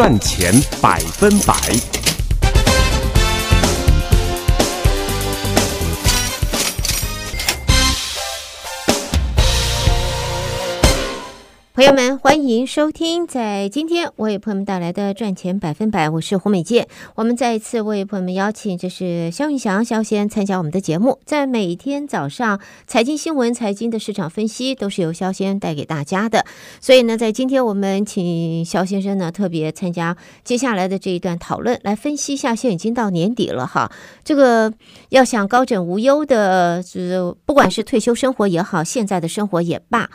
赚钱百分百。朋友们，欢迎收听，在今天为朋友们带来的赚钱百分百，我是胡美健。我们再一次为朋友们邀请，这是肖云祥肖先参加我们的节目。在每天早上，财经新闻、财经的市场分析都是由肖先带给大家的。所以呢，在今天我们请肖先生呢特别参加接下来的这一段讨论，来分析一下。现在已经到年底了哈，这个要想高枕无忧的，是不管是退休生活也好，现在的生活也罢。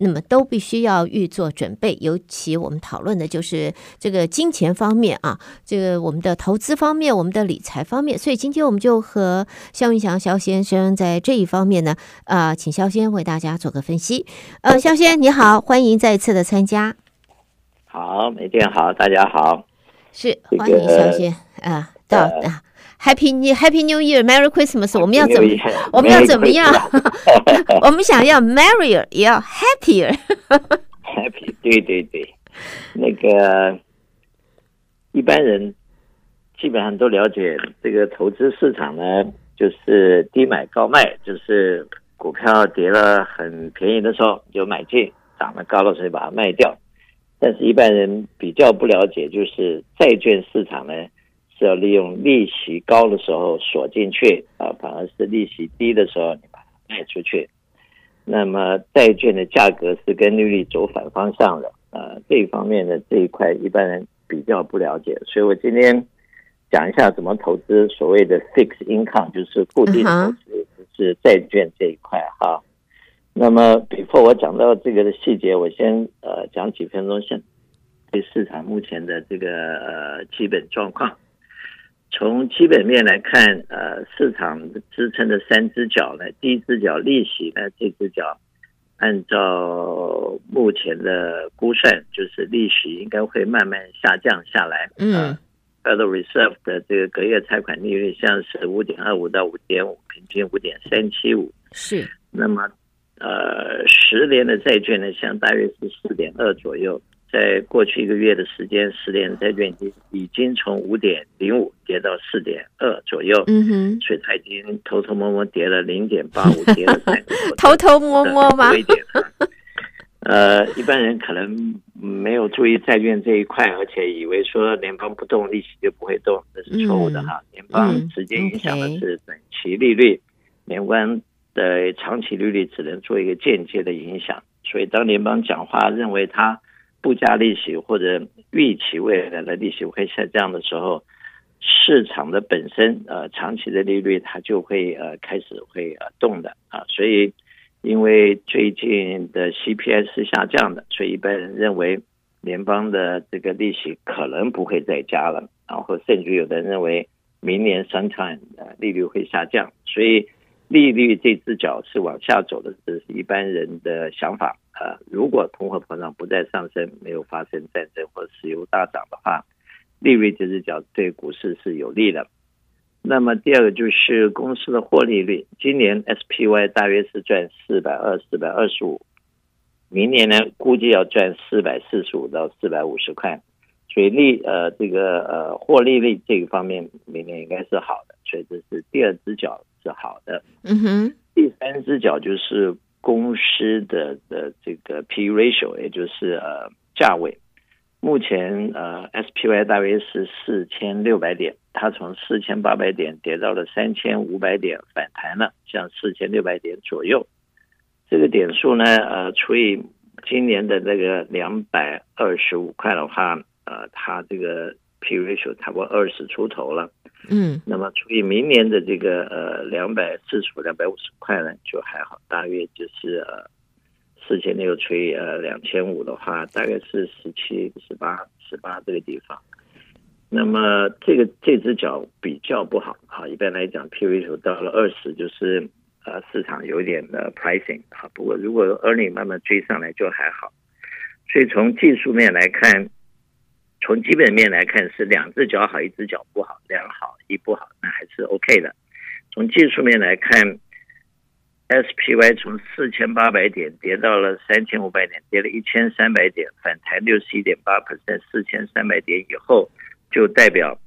那么都必须要预做准备，尤其我们讨论的就是这个金钱方面啊，这个我们的投资方面，我们的理财方面。所以今天我们就和肖云祥肖先生在这一方面呢，啊，请肖先为大家做个分析。呃，肖先你好，欢迎再一次的参加。好，美健好，大家好。是，欢迎肖先啊，到啊。呃 Happy New Happy New Year Merry Christmas，我们要怎么 我们要怎么样？我们想要 merrier 也要 happier。Happy，对对对，那个一般人基本上都了解这个投资市场呢，就是低买高卖，就是股票跌了很便宜的时候就买进，涨了高的时候把它卖掉。但是，一般人比较不了解，就是债券市场呢。是要利用利息高的时候锁进去啊，反而是利息低的时候你把它卖出去。那么债券的价格是跟利率走反方向的啊，这一方面的这一块一般人比较不了解，所以我今天讲一下怎么投资所谓的 fixed income，就是固定投资，就是债券这一块哈。那么 before 我讲到这个的细节，我先呃讲几分钟，先对市场目前的这个呃基本状况。从基本面来看，呃，市场支撑的三只脚呢，第一只脚利息呢，这只脚按照目前的估算，就是利息应该会慢慢下降下来。嗯，Federal Reserve 的这个隔夜拆款利率像是五点二五到五点五，平均五点三七五。是，那么呃，十年的债券呢，像大约是四点二左右。在过去一个月的时间，十年债券已经从五点零五跌到四点二左右，嗯哼，所以它已经偷偷摸摸跌了零点八五，跌了三，偷偷摸摸吗？呃，一般人可能没有注意债券这一块，而且以为说联邦不动，利息就不会动，这是错误的哈。联邦直接影响的是短期利率，联邦的长期利率只能做一个间接的影响。所以当联邦讲话认为它不加利息或者预期未来的利息会下降的时候，市场的本身呃长期的利率它就会呃开始会呃动的啊，所以因为最近的 CPI 是下降的，所以一般人认为联邦的这个利息可能不会再加了，然后甚至有的人认为明年 s o m t i m e 呃利率会下降，所以。利率这只脚是往下走的，这是一般人的想法。呃，如果通货膨胀不再上升，没有发生战争或石油大涨的话，利率这只脚对股市是有利的。那么第二个就是公司的获利率，今年 SPY 大约是赚四百二、四百二十五，明年呢估计要赚四百四十五到四百五十块，所以利呃这个呃获利率这个方面明年应该是好的，所以这是第二只脚。是好的，嗯哼。第三只脚就是公司的的这个 P ratio，也就是呃价位。目前呃 SPY 大约是四千六百点，它从四千八百点跌到了三千五百点，反弹了，像四千六百点左右。这个点数呢，呃，除以今年的那个两百二十五块的话，呃，它这个 P ratio 差不多二十出头了。嗯，那么除以明年的这个呃两百四十五、两百五十块呢，就还好，大约就是呃四千六除以呃两千五的话，大概是十七、十八、十八这个地方。那么这个这只脚比较不好啊，一般来讲，P ratio 到了二十，就是呃市场有点的 pricing 啊。不过如果 earning 慢慢追上来就还好。所以从技术面来看。从基本面来看，是两只脚好，一只脚不好，两好一不好，那还是 OK 的。从技术面来看，SPY 从四千八百点跌到了三千五百点，跌了一千三百点，反弹六十一点八 percent，四千三百点以后，就代表，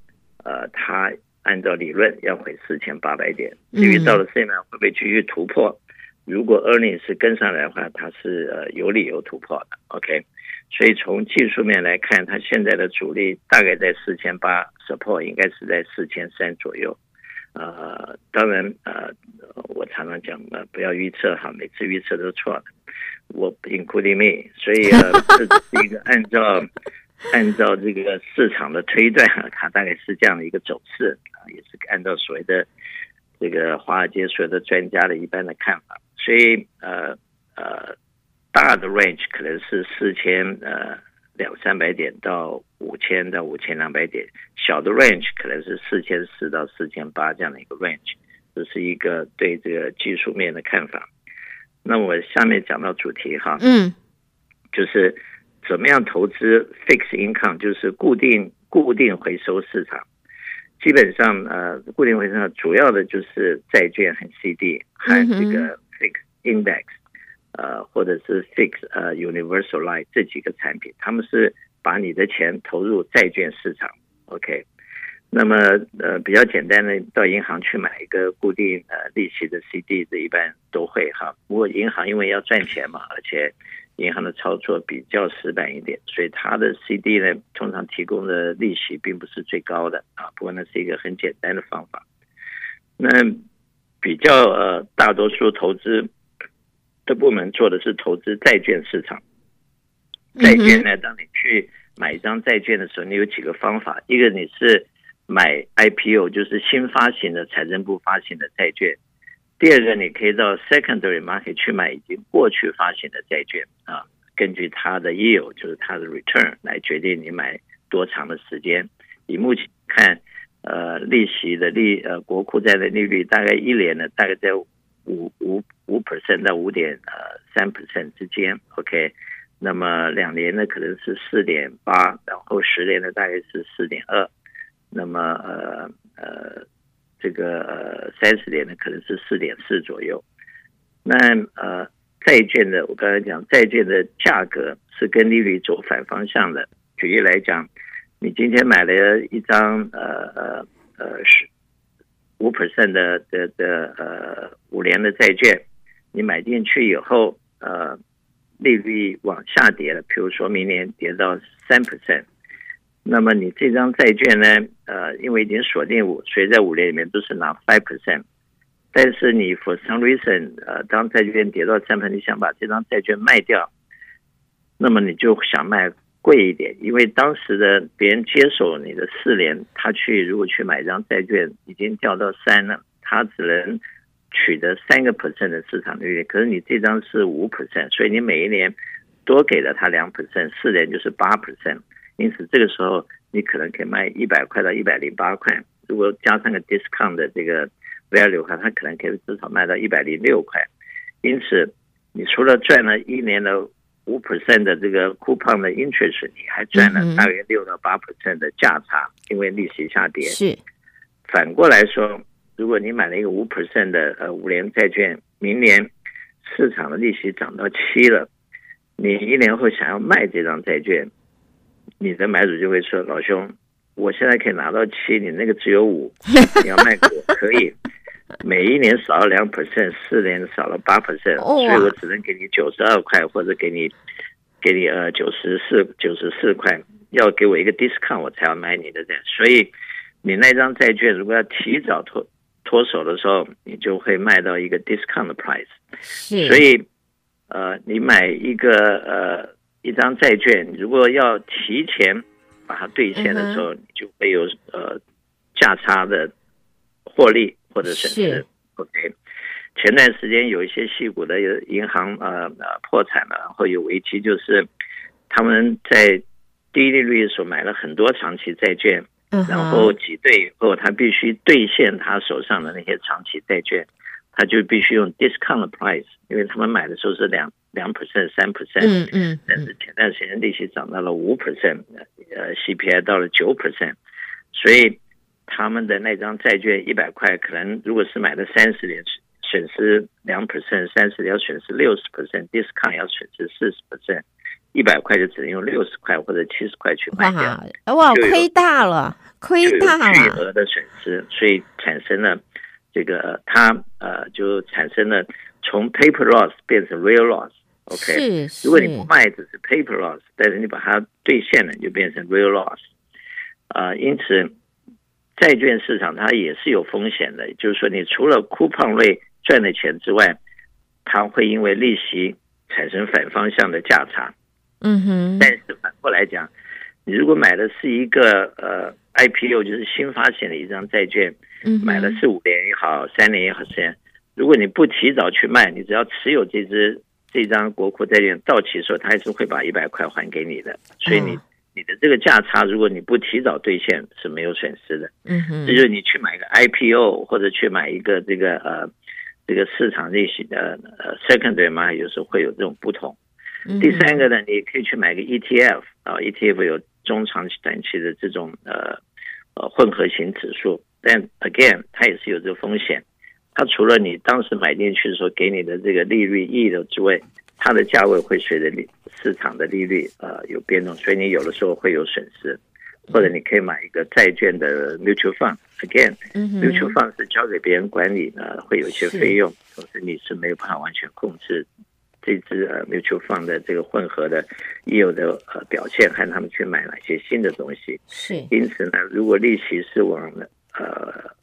呃，它按照理论要回四千八百点。至于到了现在会不会继续突破？如果 earning 是跟上来的话，它是呃有理由突破的。OK，所以从技术面来看，它现在的阻力大概在四千八，support 应该是在四千三左右。呃，当然，呃，我常常讲呃，不要预测哈，每次预测都错的。我 including me，所以呃，这是一个按照按照这个市场的推断，它大概是这样的一个走势啊，也是按照所谓的这个华尔街所有的专家的一般的看法。所以呃呃，大的 range 可能是四千呃。两三百点到五千到五千两百点，小的 range 可能是四千四到四千八这样的一个 range，这是一个对这个技术面的看法。那我下面讲到主题哈，嗯，就是怎么样投资 fixed income，就是固定固定回收市场。基本上呃，固定回收主要的就是债券和 CD 和这个 fixed index。呃，或者是 Six 呃 universal life 这几个产品，他们是把你的钱投入债券市场，OK。那么呃比较简单的，到银行去买一个固定呃利息的 CD，这一般都会哈。不过银行因为要赚钱嘛，而且银行的操作比较死板一点，所以它的 CD 呢通常提供的利息并不是最高的啊。不过那是一个很简单的方法。那比较呃大多数投资。的部门做的是投资债券市场，债券呢，当你去买一张债券的时候，你有几个方法：一个你是买 IPO，就是新发行的财政部发行的债券；第二个，你可以到 secondary market 去买已经过去发行的债券啊，根据它的 yield，就是它的 return 来决定你买多长的时间。以目前看，呃，利息的利呃国库债的利率大概一年呢，大概在五五。五 percent 到五点呃三 percent 之间，OK，那么两年呢可能是四点八，然后十年呢大概是四点二，那么呃呃这个呃三十年呢可能是四点四左右。那呃债券的我刚才讲债券的价格是跟利率走反方向的。举例来讲，你今天买了一张呃呃呃是五 percent 的的的呃五年的债券。你买进去以后，呃，利率往下跌了，比如说明年跌到三 percent，那么你这张债券呢，呃，因为已经锁定五，所以在五年里面都是拿 five percent，但是你 for some reason，呃，当债券跌到三 percent，你想把这张债券卖掉，那么你就想卖贵一点，因为当时的别人接手你的四年，他去如果去买一张债券，已经掉到三了，他只能。取得三个 percent 的市场利率，可是你这张是五 percent，所以你每一年多给了他两 percent，四年就是八 percent，因此这个时候你可能可以卖一百块到一百零八块，如果加上个 discount 的这个 value 的话，它可能可以至少卖到一百零六块。因此，你除了赚了一年的五 percent 的这个 coupon 的 interest，你还赚了大约六到八 percent 的价差，因为利息下跌。是，反过来说。如果你买了一个五 percent 的呃五年债券，明年市场的利息涨到七了，你一年后想要卖这张债券，你的买主就会说：“老兄，我现在可以拿到七，你那个只有五，你要卖给我可以，每一年少了两 percent，四年少了八 percent，所以我只能给你九十二块，或者给你给你呃九十四九十四块，要给我一个 discount 我才要买你的债，所以你那张债券如果要提早脱。”脱手的时候，你就会卖到一个 discount 的 price，所以，呃，你买一个呃一张债券，如果要提前把它兑现的时候，你就会有呃价差的获利或者损失。OK，前段时间有一些细股的银行呃呃破产了，然后有危机，就是他们在低利率的时候买了很多长期债券。然后挤兑以后，他必须兑现他手上的那些长期债券，他就必须用 discount price，因为他们买的时候是两两 percent、三 percent，嗯嗯，但是前段时间利息涨到了五 percent，呃，CPI 到了九 percent，所以他们的那张债券一百块，可能如果是买的三十年，损失两 percent，三十年要损失六十 percent，discount 要损失四十 percent，一百块就只能用六十块或者七十块去买掉，哇，亏大了，亏大了，巨额的损失，所以产生了这个它呃就产生了从 paper loss 变成 real loss，OK，如果你不卖只是 paper loss，但是你把它兑现了就变成 real loss，啊、呃，因此。债券市场它也是有风险的，就是说，你除了 coupon rate 赚的钱之外，它会因为利息产生反方向的价差。嗯哼。但是反过来讲，你如果买的是一个呃 IPO，就是新发行的一张债券，嗯，买了四五年也好，三年也好，时间，如果你不提早去卖，你只要持有这只这张国库债券到期的时候，它还是会把一百块还给你的，所以你。你的这个价差，如果你不提早兑现，是没有损失的。嗯哼，这就是你去买一个 IPO 或者去买一个这个呃这个市场类型的呃 secondary 嘛，有时候会有这种不同。嗯、第三个呢，你可以去买个 ETF 啊，ETF 有中长期、短期的这种呃呃混合型指数，但 again 它也是有这个风险。它除了你当时买进去的时候给你的这个利率溢的之外，它的价位会随着利市场的利率呃有变动，所以你有的时候会有损失，或者你可以买一个债券的 mutual fund，again，mutual fund 是交给别人管理呢，会有一些费用，同时你是没有办法完全控制这支呃 mutual fund 的这个混合的已有的呃表现，和他们去买哪些新的东西。是，因此呢，如果利息是往呃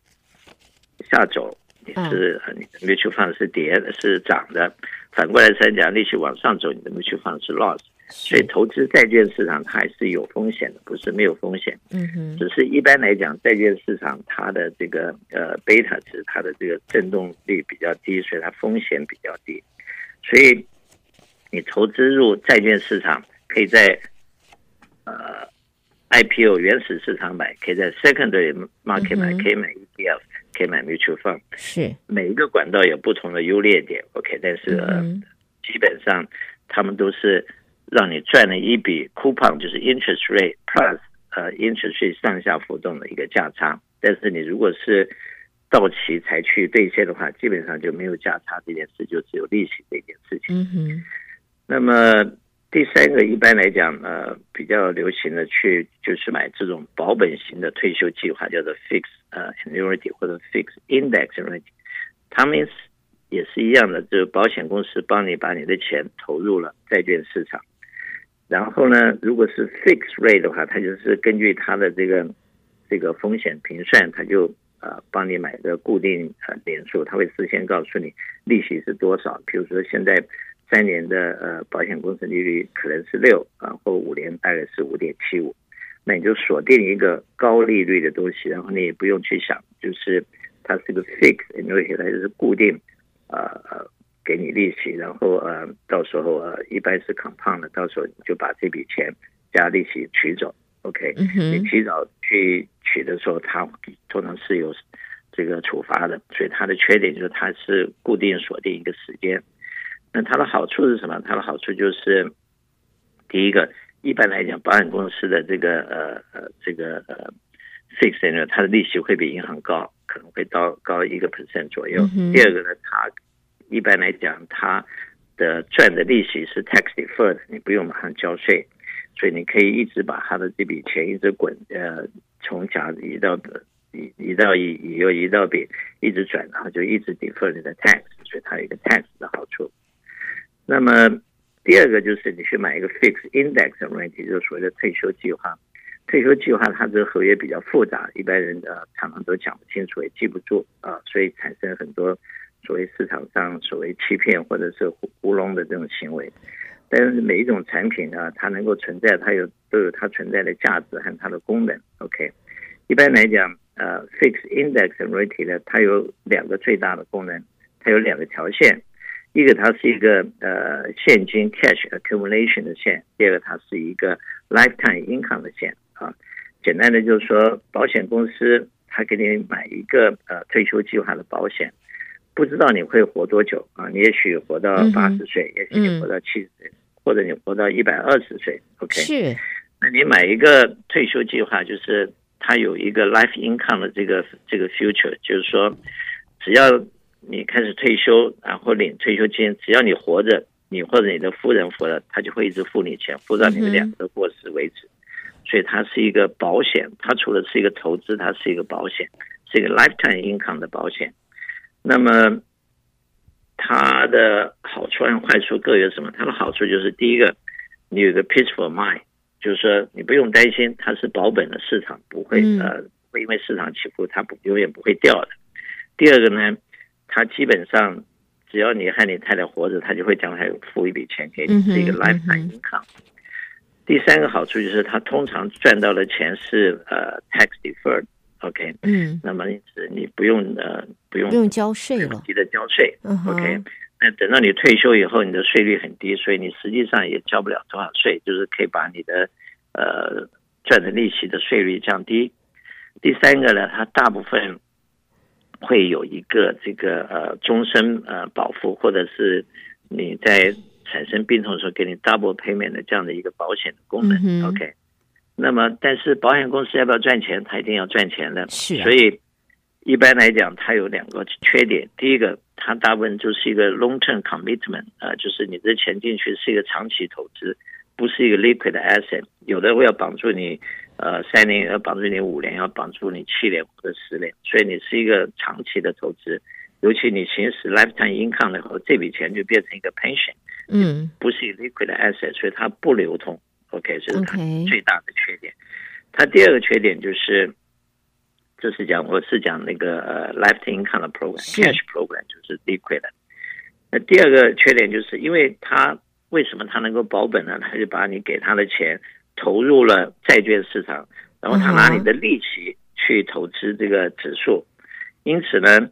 下走，你是你的 mutual fund 是跌的，是涨的。反过来来讲，利息往上走，你怎么去放是 loss？所以投资债券市场它还是有风险的，不是没有风险。嗯哼，只是一般来讲，债券市场它的这个呃贝塔值，它的这个震动率比较低，所以它风险比较低。所以你投资入债券市场，可以在呃 IPO 原始市场买，可以在 secondary market 买，可以买 ETF。可以买 mutual fund，是每一个管道有不同的优劣点，OK，但是、嗯、基本上他们都是让你赚了一笔 coupon，就是 interest rate plus 呃 interest rate 上下浮动的一个价差。但是你如果是到期才去兑现的话，基本上就没有价差这件事，就只有利息这件事情。嗯哼，那么。第三个，一般来讲，呃，比较流行的去就是买这种保本型的退休计划，叫做 fixed 呃 annuity 或者 fix index annuity，他们也是一样的，就是保险公司帮你把你的钱投入了债券市场，然后呢，如果是 fixed rate 的话，它就是根据它的这个这个风险评算，它就呃帮你买个固定呃点数，它会事先告诉你利息是多少，比如说现在。三年的呃保险公司利率可能是六，然后五年大概是五点七五，那你就锁定一个高利率的东西，然后你也不用去想，就是它是个 fixed，因为它就是固定，呃呃给你利息，然后呃到时候呃一般是 compound 的，到时候你就把这笔钱加利息取走，OK，你提早去取的时候，它通常是有这个处罚的，所以它的缺点就是它是固定锁定一个时间。那它的好处是什么？它的好处就是，第一个，一般来讲，保险公司的这个呃呃这个呃 fixed 呢，它的利息会比银行高，可能会到高一个 percent 左右。嗯、第二个呢，它一般来讲，它的赚的利息是 tax deferred，你不用马上交税，所以你可以一直把它的这笔钱一直滚，呃，从甲移到移移到乙，乙又移到丙，一直转，然后就一直 defer 你的 tax，所以它有一个 tax 的好处。那么第二个就是你去买一个 fix index annuity，就是所谓的退休计划。退休计划它这个合约比较复杂，一般人呃常常都讲不清楚，也记不住啊，所以产生很多所谓市场上所谓欺骗或者是糊糊弄的这种行为。但是每一种产品啊，它能够存在，它有都有它存在的价值和它的功能。OK，一般来讲，呃，fixed index annuity 呢，它有两个最大的功能，它有两个条线。一个它是一个呃现金 cash accumulation 的线，第二个它是一个 lifetime income 的线啊。简单的就是说，保险公司它给你买一个呃退休计划的保险，不知道你会活多久啊？你也许活到八十岁，也许你活到七十岁，或者你活到一百二十岁。OK，是。那你买一个退休计划，就是它有一个 life income 的这个这个 future，就是说只要你开始退休，然后领退休金，只要你活着，你或者你的夫人活着，他就会一直付你钱，付到你们两个过世为止。所以它是一个保险，它除了是一个投资，它是一个保险，是一个 lifetime income 的保险。那么它的好处和坏处各有什么？它的好处就是第一个，你有一个 peaceful mind，就是说你不用担心它是保本的，市场不会呃会因为市场起伏，它不永远不会掉的。第二个呢，它基本上只要你和你太太活着，他就会将来付一笔钱给你，是一个 lifetime income。第三个好处就是，他通常赚到的钱是呃 tax deferred，OK，嗯，那么因此你不用呃不用不用交税了，记得交税，OK，那等到你退休以后，你的税率很低，所以你实际上也交不了多少税，就是可以把你的呃赚的利息的税率降低。第三个呢，它大部分会有一个这个呃终身呃保护，或者是你在。产生病痛的时候，给你 double payment 的这样的一个保险的功能。嗯、OK，那么但是保险公司要不要赚钱？它一定要赚钱的。是、啊，所以一般来讲，它有两个缺点。第一个，它大部分就是一个 long term commitment 啊、呃，就是你的钱进去是一个长期投资，不是一个 liquid asset。有的会要绑住你呃三年，要绑住你五年，要绑住你七年或者十年，所以你是一个长期的投资。尤其你行使 lifetime income 以后，这笔钱就变成一个 pension。嗯，不是 liquid asset，所以它不流通。OK，这是它最大的缺点。它第二个缺点就是，这是讲我是讲那个呃 lifetime income 的 program，cash program 就是 liquid 的。那第二个缺点就是，因为它为什么他能够保本呢？他就把你给他的钱投入了债券市场，然后他拿你的利息去投资这个指数，因此呢。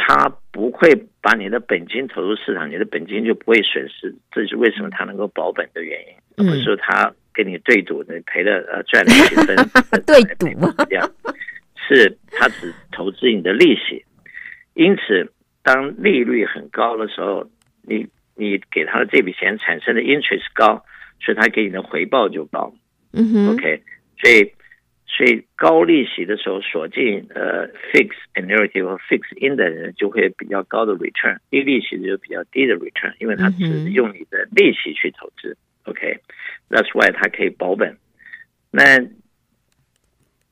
他不会把你的本金投入市场，你的本金就不会损失，这是为什么他能够保本的原因。而不是他跟你对赌，你赔了呃 赚了几分，对赌这样，是他只投资你的利息。因此，当利率很高的时候，你你给他的这笔钱产生的 interest 高，所以他给你的回报就高。嗯哼，OK，所以。所以高利息的时候锁进呃 fixed annuity 或 fixed in 的人就会比较高的 return，低利息的就比较低的 return，因为他只用你的利息去投资。OK，that's why 它可以保本。那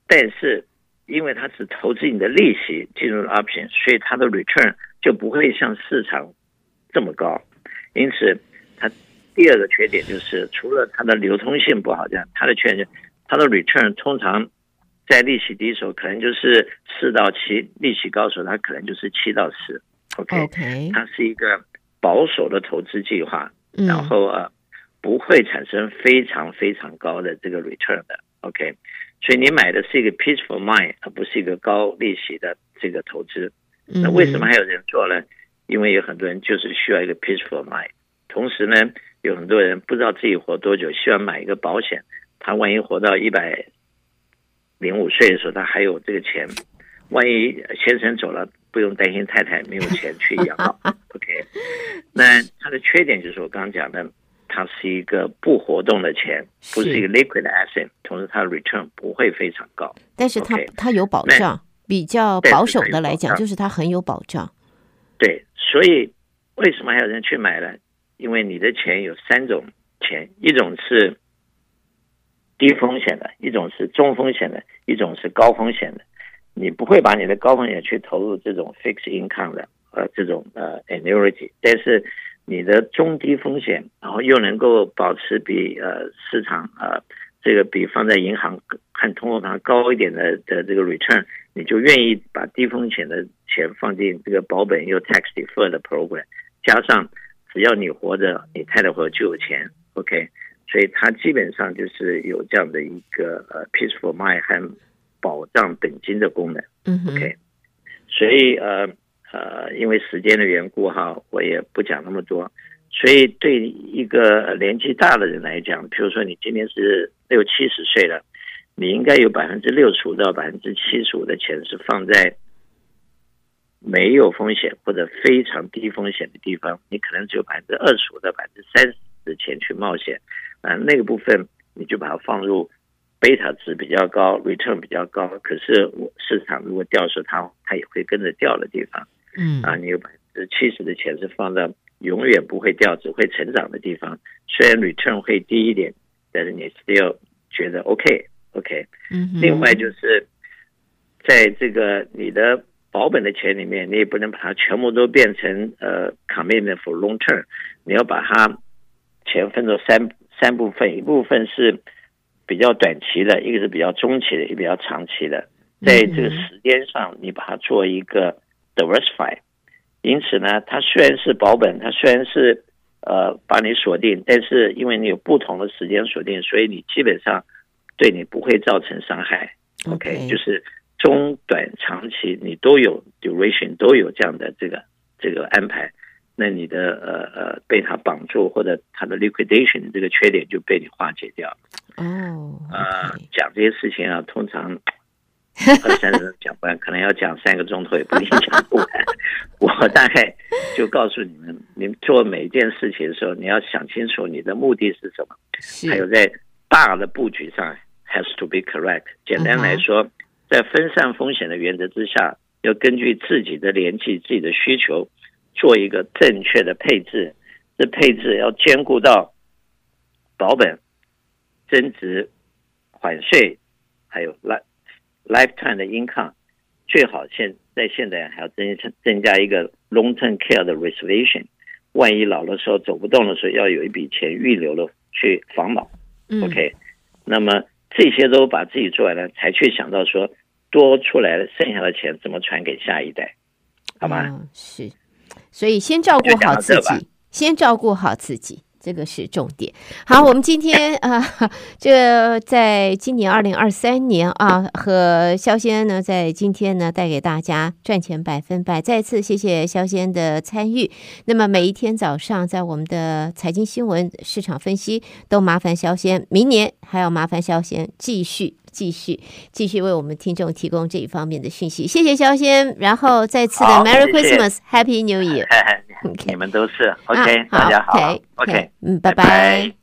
但是因为它只投资你的利息进入了 option，所以它的 return 就不会像市场这么高。因此，它第二个缺点就是除了它的流通性不好，这样它的缺点。它的 return 通常在利息低的时候，可能就是四到七；利息高的时候，它可能就是七到十。OK，它是一个保守的投资计划，然后呃不会产生非常非常高的这个 return 的。OK，所以你买的是一个 peaceful mind，而不是一个高利息的这个投资。那为什么还有人做呢？因为有很多人就是需要一个 peaceful mind，同时呢，有很多人不知道自己活多久，需要买一个保险。他万一活到一百零五岁的时候，他还有这个钱。万一先生走了，不用担心太太没有钱去养老。OK，那它的缺点就是我刚刚讲的，它是一个不活动的钱，不是一个 liquid asset，同时它的 return 不会非常高。但是它它有保障，比较保守的来讲，就是它很有保障。对，所以为什么还有人去买呢？因为你的钱有三种钱，一种是。低风险的一种是中风险的，一种是高风险的。你不会把你的高风险去投入这种 fixed income 的呃这种呃 annuity，但是你的中低风险，然后又能够保持比呃市场呃这个比放在银行看通货膨胀高一点的的这个 return，你就愿意把低风险的钱放进这个保本又 tax deferred 的 program，加上只要你活着，你太太活着就有钱，OK。所以它基本上就是有这样的一个呃 peaceful mind 和保障本金的功能。嗯，OK。所以呃呃，因为时间的缘故哈，我也不讲那么多。所以对一个年纪大的人来讲，比如说你今年是六七十岁了，你应该有百分之六十五到百分之七十五的钱是放在没有风险或者非常低风险的地方，你可能只有百分之二十五到百分之三十的钱去冒险。啊，那个部分你就把它放入贝塔值比较高，return 比较高，可是我市场如果掉的时候，它它也会跟着掉的地方。嗯啊，你有百分之七十的钱是放在永远不会掉、只会成长的地方，虽然 return 会低一点，但是你 still 觉得 OK OK。嗯。另外就是在这个你的保本的钱里面，你也不能把它全部都变成呃 commitment for long term，你要把它钱分作三三部分，一部分是比较短期的，一个是比较中期的，一个比较长期的，在这个时间上，你把它做一个。diversify，因此呢，它虽然是保本，它虽然是呃把你锁定，但是因为你有不同的时间锁定，所以你基本上对你不会造成伤害。OK，, 就是中短长期你都有 duration 都有这样的这个这个安排，那你的呃呃被它绑住或者它的 liquidation 这个缺点就被你化解掉。哦，啊，讲这些事情啊，通常。二三十讲不完，可能要讲三个钟头，也不一定讲不完。我大概就告诉你们，你们做每一件事情的时候，你要想清楚你的目的是什么，还有在大的布局上 has to be correct。简单来说，在分散风险的原则之下，要根据自己的年纪、自己的需求，做一个正确的配置。这配置要兼顾到保本、增值、缓税，还有烂。Lifetime 的 income 最好现在现在还要增增加一个 long term care 的 reservation，万一老的时候走不动的时候，要有一笔钱预留了去防老。嗯、OK，那么这些都把自己做完了，才去想到说多出来的剩下的钱怎么传给下一代，好吗？嗯、是，所以先照顾好自己，先照顾好自己。这个是重点。好，我们今天 啊，这、在今年二零二三年啊，和肖先呢，在今天呢，带给大家赚钱百分百。再次谢谢肖先的参与。那么每一天早上，在我们的财经新闻市场分析，都麻烦肖先，明年还要麻烦肖先继续。继续继续为我们听众提供这一方面的讯息，谢谢肖先，然后再次的 Merry Christmas，Happy New Year，你们都是 OK，啊、大家好，OK，嗯。拜拜。